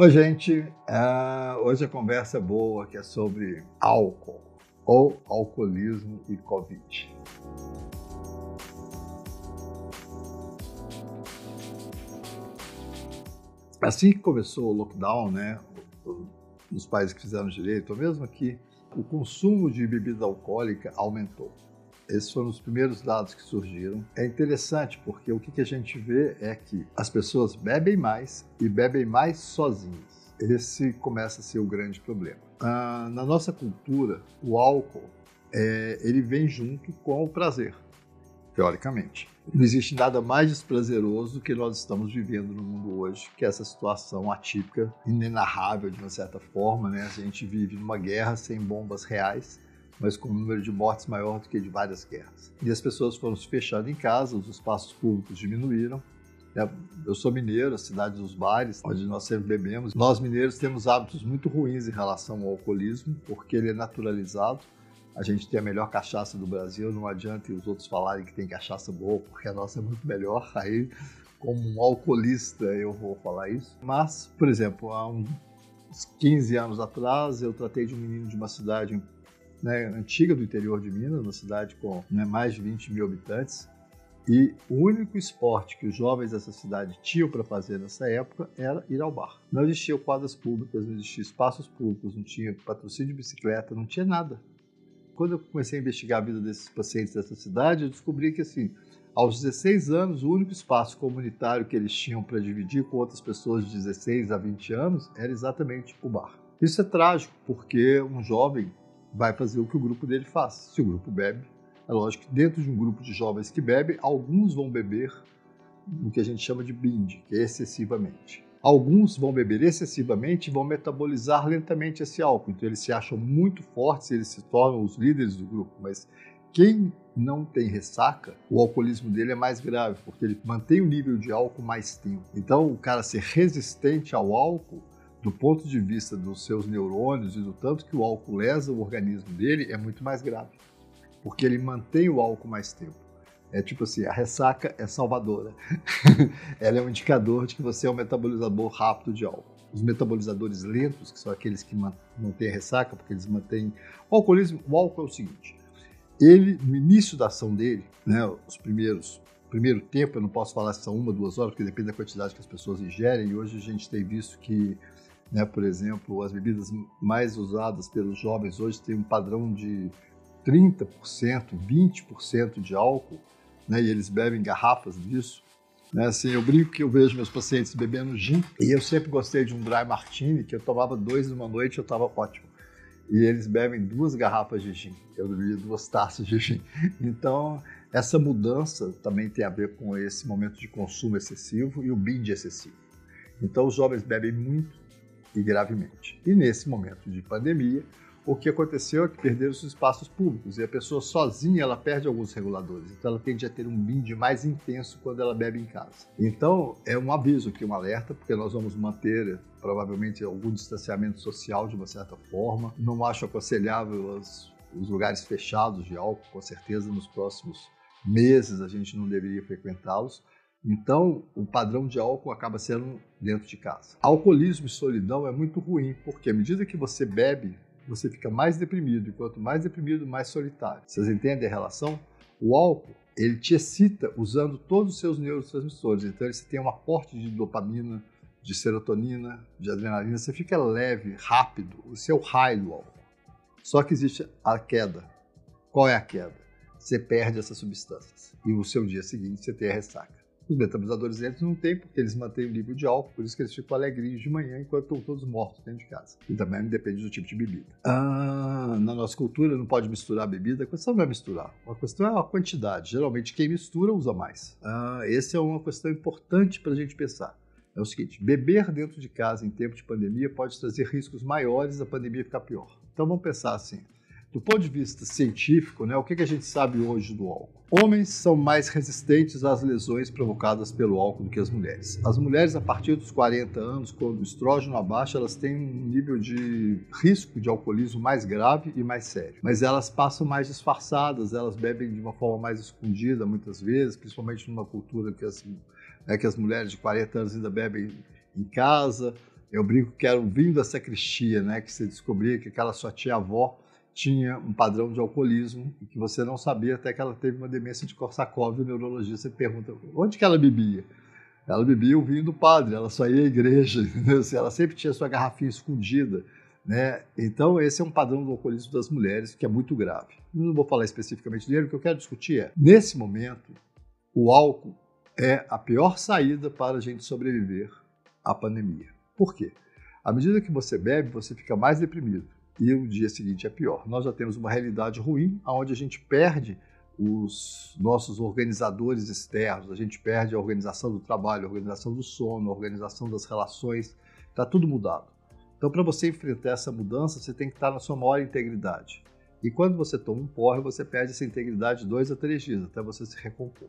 Oi, gente. Uh, hoje a conversa é boa, que é sobre álcool ou alcoolismo e Covid. Assim que começou o lockdown, né, nos países que fizeram direito, ou mesmo aqui, o consumo de bebida alcoólica aumentou. Esses foram os primeiros dados que surgiram. É interessante porque o que a gente vê é que as pessoas bebem mais e bebem mais sozinhas. Esse começa a ser o grande problema. Ah, na nossa cultura, o álcool é, ele vem junto com o prazer, teoricamente. Não existe nada mais desprazeroso do que nós estamos vivendo no mundo hoje, que é essa situação atípica, inenarrável de uma certa forma. Né? A gente vive numa guerra sem bombas reais mas com um número de mortes maior do que de várias guerras. E as pessoas foram se fechando em casa, os espaços públicos diminuíram. É, eu sou mineiro, a cidade dos bares, onde nós sempre bebemos. Nós mineiros temos hábitos muito ruins em relação ao alcoolismo, porque ele é naturalizado. A gente tem a melhor cachaça do Brasil, não adianta os outros falarem que tem cachaça boa, porque a nossa é muito melhor. Aí, como um alcoolista, eu vou falar isso. Mas, por exemplo, há uns 15 anos atrás, eu tratei de um menino de uma cidade né, antiga do interior de Minas, uma cidade com né, mais de 20 mil habitantes. E o único esporte que os jovens dessa cidade tinham para fazer nessa época era ir ao bar. Não existiam quadras públicas, não existiam espaços públicos, não tinha patrocínio de bicicleta, não tinha nada. Quando eu comecei a investigar a vida desses pacientes dessa cidade, eu descobri que assim, aos 16 anos, o único espaço comunitário que eles tinham para dividir com outras pessoas de 16 a 20 anos era exatamente o bar. Isso é trágico, porque um jovem vai fazer o que o grupo dele faz. Se o grupo bebe, é lógico que dentro de um grupo de jovens que bebe, alguns vão beber no que a gente chama de binge, que é excessivamente. Alguns vão beber excessivamente e vão metabolizar lentamente esse álcool. Então eles se acham muito fortes, eles se tornam os líderes do grupo. Mas quem não tem ressaca, o alcoolismo dele é mais grave, porque ele mantém o nível de álcool mais tempo. Então o cara ser resistente ao álcool do ponto de vista dos seus neurônios e do tanto que o álcool lesa o organismo dele, é muito mais grave. Porque ele mantém o álcool mais tempo. É tipo assim, a ressaca é salvadora. Ela é um indicador de que você é um metabolizador rápido de álcool. Os metabolizadores lentos, que são aqueles que mantêm a ressaca, porque eles mantêm... O alcoolismo, o álcool é o seguinte, ele, no início da ação dele, né, os primeiros primeiro tempo, eu não posso falar se são uma, duas horas, porque depende da quantidade que as pessoas ingerem, e hoje a gente tem visto que né? Por exemplo, as bebidas mais usadas pelos jovens hoje têm um padrão de 30%, 20% de álcool, né? e eles bebem garrafas disso. Né? Assim, eu brinco que eu vejo meus pacientes bebendo gin, e eu sempre gostei de um dry martini, que eu tomava dois numa noite eu estava ótimo. E eles bebem duas garrafas de gin, eu bebi duas taças de gin. Então, essa mudança também tem a ver com esse momento de consumo excessivo e o binge excessivo. Então, os jovens bebem muito, e gravemente. E nesse momento de pandemia, o que aconteceu é que perderam os espaços públicos e a pessoa sozinha ela perde alguns reguladores, então ela tende a ter um brinde mais intenso quando ela bebe em casa. Então é um aviso aqui, um alerta, porque nós vamos manter provavelmente algum distanciamento social de uma certa forma. Não acho aconselhável os, os lugares fechados de álcool, com certeza nos próximos meses a gente não deveria frequentá-los. Então, o padrão de álcool acaba sendo dentro de casa. Alcoolismo e solidão é muito ruim, porque à medida que você bebe, você fica mais deprimido, e quanto mais deprimido, mais solitário. Vocês entendem a relação? O álcool, ele te excita usando todos os seus neurotransmissores, então você tem um aporte de dopamina, de serotonina, de adrenalina, você fica leve, rápido, o seu raio do álcool. Só que existe a queda. Qual é a queda? Você perde essas substâncias e o seu dia seguinte você tem a ressaca. Os metabolizadores lentos não tem, porque eles mantêm o nível de álcool, por isso que eles ficam alegrinhos de manhã enquanto estão todos mortos dentro de casa. E também depende do tipo de bebida. Ah, na nossa cultura não pode misturar bebida. A questão não é misturar, a questão é a quantidade. Geralmente quem mistura usa mais. Ah, essa é uma questão importante para a gente pensar. É o seguinte: beber dentro de casa em tempo de pandemia pode trazer riscos maiores da pandemia ficar pior. Então vamos pensar assim: do ponto de vista científico, né, o que, que a gente sabe hoje do álcool? Homens são mais resistentes às lesões provocadas pelo álcool do que as mulheres. As mulheres, a partir dos 40 anos, quando o estrógeno abaixa, elas têm um nível de risco de alcoolismo mais grave e mais sério. Mas elas passam mais disfarçadas, elas bebem de uma forma mais escondida muitas vezes, principalmente numa cultura que as, né, que as mulheres de 40 anos ainda bebem em casa, Eu brinco que era o vinho da sacristia, né? Que você descobria que aquela sua tia-avó tinha um padrão de alcoolismo e que você não sabia até que ela teve uma demência de Korsakoff. O neurologista pergunta onde que ela bebia. Ela bebia o vinho do padre, ela só ia à igreja, entendeu? Assim, ela sempre tinha sua garrafinha escondida. Né? Então, esse é um padrão do alcoolismo das mulheres que é muito grave. Não vou falar especificamente dele, o que eu quero discutir é, nesse momento, o álcool é a pior saída para a gente sobreviver à pandemia. Por quê? À medida que você bebe, você fica mais deprimido e o dia seguinte é pior. Nós já temos uma realidade ruim, onde a gente perde os nossos organizadores externos, a gente perde a organização do trabalho, a organização do sono, a organização das relações, está tudo mudado. Então, para você enfrentar essa mudança, você tem que estar na sua maior integridade. E quando você toma um porre, você perde essa integridade dois a três dias, até você se recompor.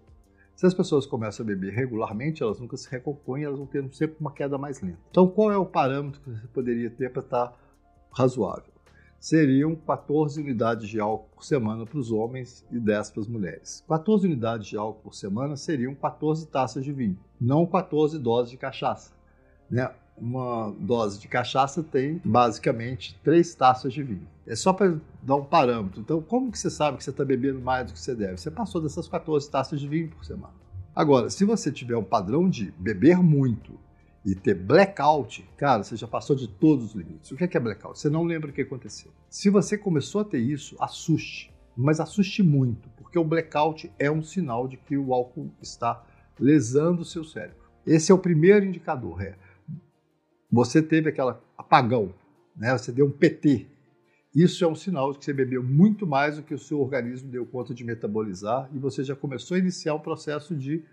Se as pessoas começam a beber regularmente, elas nunca se recompõem, elas vão ter sempre uma queda mais lenta. Então, qual é o parâmetro que você poderia ter para estar razoável? Seriam 14 unidades de álcool por semana para os homens e 10 para as mulheres. 14 unidades de álcool por semana seriam 14 taças de vinho, não 14 doses de cachaça. Né? Uma dose de cachaça tem basicamente 3 taças de vinho. É só para dar um parâmetro. Então, como que você sabe que você está bebendo mais do que você deve? Você passou dessas 14 taças de vinho por semana. Agora, se você tiver um padrão de beber muito e ter blackout, cara, você já passou de todos os limites. O que é, é blackout? Você não lembra o que aconteceu. Se você começou a ter isso, assuste, mas assuste muito, porque o blackout é um sinal de que o álcool está lesando o seu cérebro. Esse é o primeiro indicador. É, você teve aquela apagão, né? Você deu um PT. Isso é um sinal de que você bebeu muito mais do que o seu organismo deu conta de metabolizar e você já começou a iniciar um processo de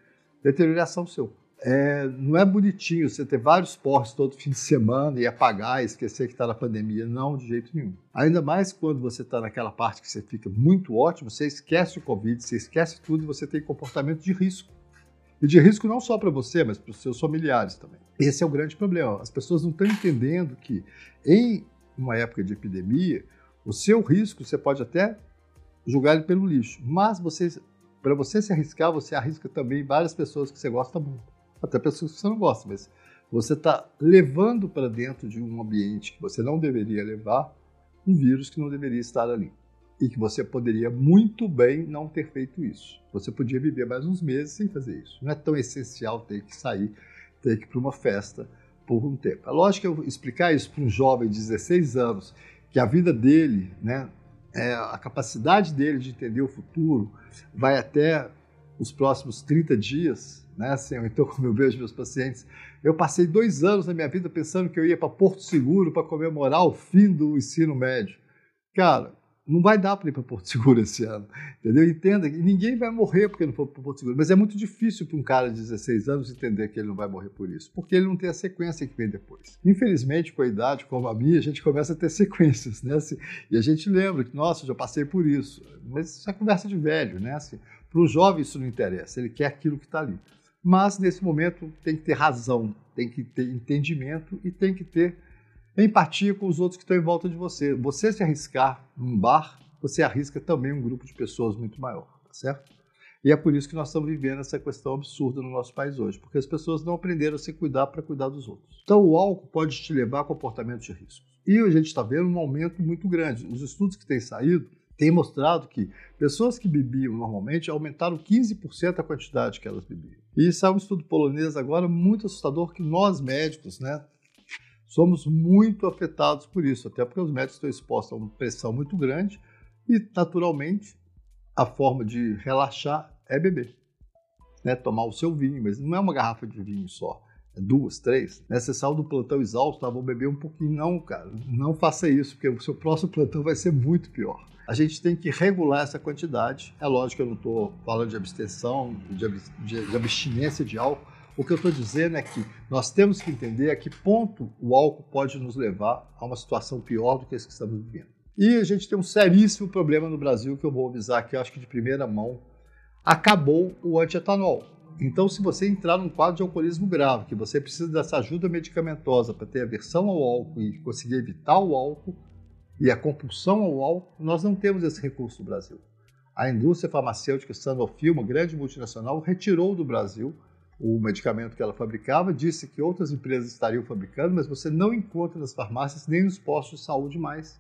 deterioração seu é, não é bonitinho você ter vários postos todo fim de semana e apagar e esquecer que está na pandemia. Não, de jeito nenhum. Ainda mais quando você está naquela parte que você fica muito ótimo, você esquece o Covid, você esquece tudo e você tem comportamento de risco. E de risco não só para você, mas para os seus familiares também. Esse é o grande problema. As pessoas não estão entendendo que em uma época de epidemia, o seu risco você pode até julgar ele pelo lixo, mas para você se arriscar, você arrisca também várias pessoas que você gosta muito até pessoas que você não gosta, mas você está levando para dentro de um ambiente que você não deveria levar um vírus que não deveria estar ali. E que você poderia muito bem não ter feito isso. Você podia viver mais uns meses sem fazer isso. Não é tão essencial ter que sair, ter que ir para uma festa por um tempo. É lógico que eu explicar isso para um jovem de 16 anos, que a vida dele, né, é, a capacidade dele de entender o futuro vai até os próximos 30 dias, né? Assim, então, como eu vejo meus pacientes, eu passei dois anos na minha vida pensando que eu ia para Porto Seguro para comemorar o fim do ensino médio. Cara, não vai dar para ir para Porto Seguro esse ano, entendeu? Entenda que ninguém vai morrer porque não for para Porto Seguro, mas é muito difícil para um cara de 16 anos entender que ele não vai morrer por isso, porque ele não tem a sequência que vem depois. Infelizmente, com a idade como a minha, a gente começa a ter sequências, né? Assim, e a gente lembra que, nossa, eu já passei por isso, mas isso é conversa de velho, né? Assim, para o jovem isso não interessa, ele quer aquilo que está ali. Mas nesse momento tem que ter razão, tem que ter entendimento e tem que ter empatia com os outros que estão em volta de você. Você se arriscar num bar, você arrisca também um grupo de pessoas muito maior, tá certo? E é por isso que nós estamos vivendo essa questão absurda no nosso país hoje, porque as pessoas não aprenderam a se cuidar para cuidar dos outros. Então o álcool pode te levar a comportamentos de risco. E a gente está vendo um aumento muito grande. Os estudos que têm saído têm mostrado que pessoas que bebiam normalmente aumentaram 15% a quantidade que elas bebiam. E isso é um estudo polonês agora muito assustador que nós médicos, né, somos muito afetados por isso, até porque os médicos estão expostos a uma pressão muito grande e, naturalmente, a forma de relaxar é beber. Né? Tomar o seu vinho, mas não é uma garrafa de vinho só, é duas, três. Né? Você saiu do plantão exausto, ah, vou beber um pouquinho. Não, cara, não faça isso, porque o seu próximo plantão vai ser muito pior. A gente tem que regular essa quantidade. É lógico que eu não estou falando de abstenção, de, de, de abstinência de álcool, o que eu estou dizendo é que nós temos que entender a que ponto o álcool pode nos levar a uma situação pior do que essa que estamos vivendo. E a gente tem um seríssimo problema no Brasil que eu vou avisar aqui, acho que de primeira mão. Acabou o antietanol. Então, se você entrar num quadro de alcoolismo grave, que você precisa dessa ajuda medicamentosa para ter aversão ao álcool e conseguir evitar o álcool e a compulsão ao álcool, nós não temos esse recurso no Brasil. A indústria farmacêutica Sanofi, uma grande multinacional, retirou do Brasil o medicamento que ela fabricava, disse que outras empresas estariam fabricando, mas você não encontra nas farmácias nem nos postos de saúde mais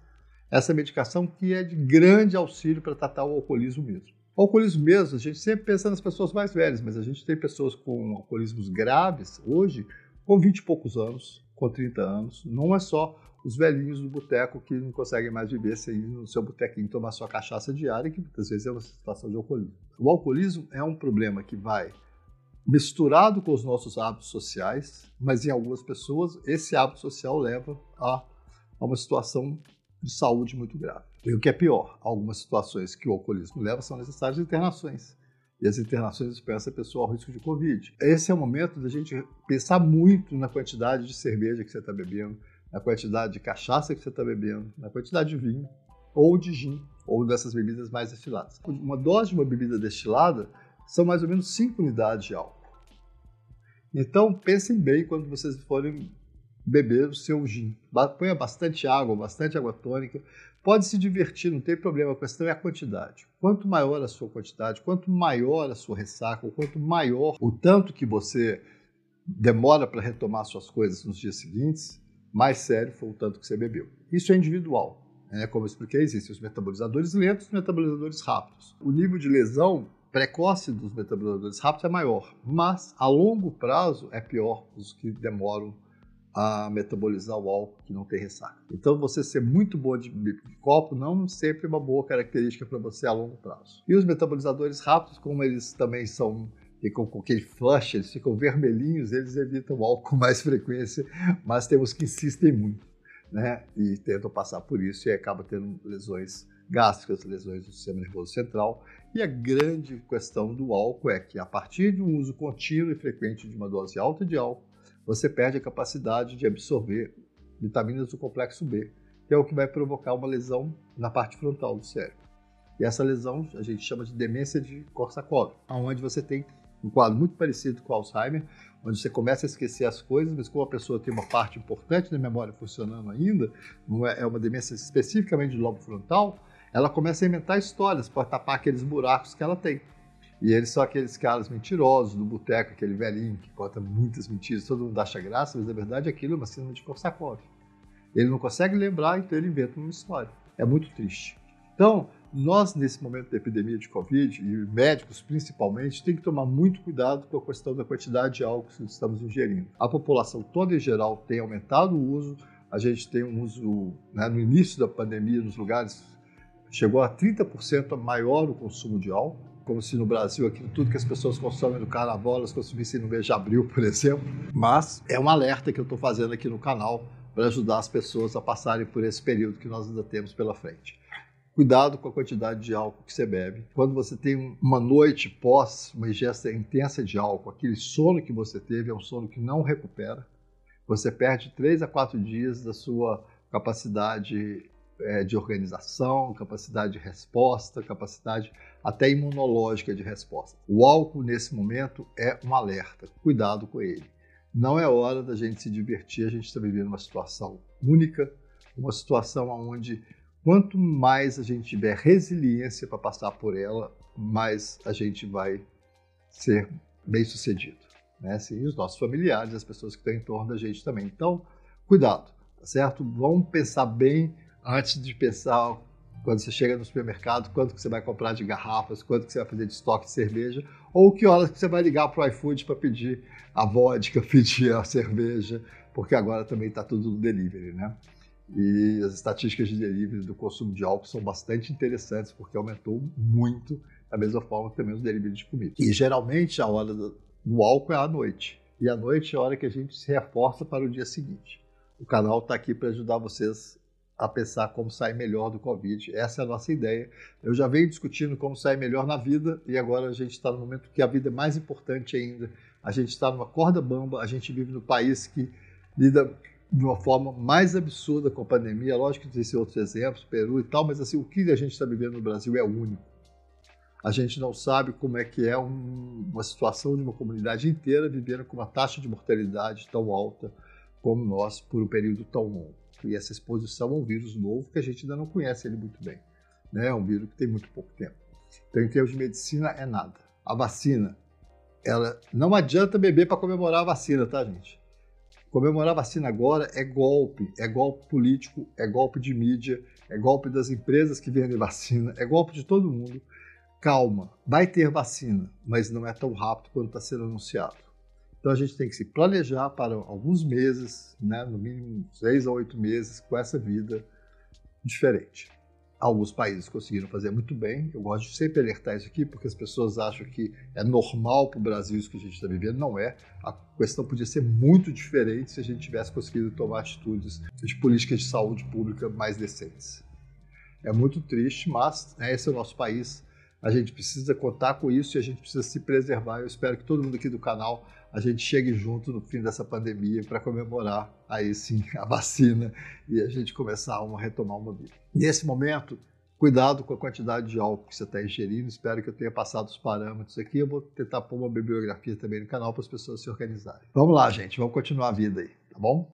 essa medicação que é de grande auxílio para tratar o alcoolismo mesmo. O alcoolismo mesmo, a gente sempre pensa nas pessoas mais velhas, mas a gente tem pessoas com alcoolismos graves hoje, com 20 e poucos anos, com 30 anos. Não é só os velhinhos do boteco que não conseguem mais viver sem ir no seu botequinho tomar sua cachaça diária, que muitas vezes é uma situação de alcoolismo. O alcoolismo é um problema que vai misturado com os nossos hábitos sociais, mas em algumas pessoas esse hábito social leva a, a uma situação de saúde muito grave. E o que é pior, algumas situações que o alcoolismo leva são necessárias internações. E as internações expressam a pessoa ao risco de Covid. Esse é o momento da gente pensar muito na quantidade de cerveja que você está bebendo, na quantidade de cachaça que você está bebendo, na quantidade de vinho, ou de gin, ou dessas bebidas mais destiladas. Uma dose de uma bebida destilada são mais ou menos 5 unidades de álcool. Então, pensem bem quando vocês forem beber o seu gin. Ponha bastante água, bastante água tônica. Pode se divertir, não tem problema. A questão é a quantidade. Quanto maior a sua quantidade, quanto maior a sua ressaca, quanto maior o tanto que você demora para retomar suas coisas nos dias seguintes, mais sério foi o tanto que você bebeu. Isso é individual. Né? Como eu expliquei, existem os metabolizadores lentos e os metabolizadores rápidos. O nível de lesão precoce dos metabolizadores rápidos é maior, mas a longo prazo é pior os que demoram a metabolizar o álcool que não tem ressaca. Então, você ser muito bom de, de copo não sempre é uma boa característica para você a longo prazo. E os metabolizadores rápidos, como eles também são ficam com aquele flush, eles ficam vermelhinhos, eles evitam o álcool com mais frequência, mas temos que insistem muito, né? E tentam passar por isso e acaba tendo lesões gástricas, lesões do sistema nervoso central. E a grande questão do álcool é que, a partir de um uso contínuo e frequente de uma dose alta de álcool, você perde a capacidade de absorver vitaminas do complexo B, que é o que vai provocar uma lesão na parte frontal do cérebro. E essa lesão a gente chama de demência de Korsakoff, onde você tem um quadro muito parecido com Alzheimer, onde você começa a esquecer as coisas, mas como a pessoa tem uma parte importante da memória funcionando ainda, não é, é uma demência especificamente do lobo frontal, ela começa a inventar histórias para tapar aqueles buracos que ela tem. E eles são aqueles caras mentirosos do boteco, aquele velhinho que conta muitas mentiras, todo mundo acha graça, mas na verdade aquilo é uma síndrome de Korsakoff. Ele não consegue lembrar, então ele inventa uma história. É muito triste. Então, nós, nesse momento da epidemia de Covid, e médicos principalmente, tem que tomar muito cuidado com a questão da quantidade de álcool que estamos ingerindo. A população toda em geral tem aumentado o uso, a gente tem um uso, né, no início da pandemia, nos lugares chegou a 30% maior o consumo de álcool, como se no Brasil aquilo tudo que as pessoas consomem no carnaval elas consumissem no mês de abril, por exemplo. Mas é um alerta que eu estou fazendo aqui no canal para ajudar as pessoas a passarem por esse período que nós ainda temos pela frente. Cuidado com a quantidade de álcool que você bebe. Quando você tem uma noite pós uma ingesta intensa de álcool, aquele sono que você teve é um sono que não recupera. Você perde 3 a 4 dias da sua capacidade é, de organização, capacidade de resposta, capacidade até imunológica de resposta. O álcool, nesse momento, é um alerta. Cuidado com ele. Não é hora da gente se divertir, a gente está vivendo uma situação única, uma situação onde quanto mais a gente tiver resiliência para passar por ela, mais a gente vai ser bem sucedido. Né? Assim, e os nossos familiares, as pessoas que estão em torno da gente também. Então, cuidado, tá certo? Vamos pensar bem antes de pensar quando você chega no supermercado, quanto que você vai comprar de garrafas, quanto que você vai fazer de estoque de cerveja, ou que horas que você vai ligar para o iFood para pedir a vodka, pedir a cerveja, porque agora também está tudo no delivery, né? E as estatísticas de delivery do consumo de álcool são bastante interessantes, porque aumentou muito, da mesma forma que também os delivery de comida. E geralmente a hora do, do álcool é à noite, e à noite é a hora que a gente se reforça para o dia seguinte. O canal está aqui para ajudar vocês a pensar como sair melhor do Covid. Essa é a nossa ideia. Eu já venho discutindo como sair melhor na vida e agora a gente está no momento que a vida é mais importante ainda. A gente está numa corda bamba, a gente vive no país que lida de uma forma mais absurda com a pandemia. Lógico que existem outros exemplos, Peru e tal, mas assim, o que a gente está vivendo no Brasil é único. A gente não sabe como é que é um, uma situação de uma comunidade inteira vivendo com uma taxa de mortalidade tão alta como nós por um período tão longo e essa exposição a um vírus novo que a gente ainda não conhece ele muito bem. Né? É um vírus que tem muito pouco tempo. Então, em termos de medicina, é nada. A vacina ela não adianta beber para comemorar a vacina, tá, gente? Comemorar vacina agora é golpe, é golpe político, é golpe de mídia, é golpe das empresas que vendem vacina, é golpe de todo mundo. Calma, vai ter vacina, mas não é tão rápido quanto está sendo anunciado. Então a gente tem que se planejar para alguns meses, né, no mínimo seis a oito meses, com essa vida diferente. Alguns países conseguiram fazer muito bem. Eu gosto de sempre alertar isso aqui, porque as pessoas acham que é normal para o Brasil isso que a gente está vivendo. Não é. A questão podia ser muito diferente se a gente tivesse conseguido tomar atitudes de políticas de saúde pública mais decentes. É muito triste, mas né, esse é o nosso país. A gente precisa contar com isso e a gente precisa se preservar. Eu espero que todo mundo aqui do canal a gente chegue junto no fim dessa pandemia para comemorar aí sim a vacina e a gente começar a retomar uma vida. Nesse momento, cuidado com a quantidade de álcool que você está ingerindo. Espero que eu tenha passado os parâmetros aqui. Eu vou tentar pôr uma bibliografia também no canal para as pessoas se organizarem. Vamos lá, gente. Vamos continuar a vida aí, tá bom?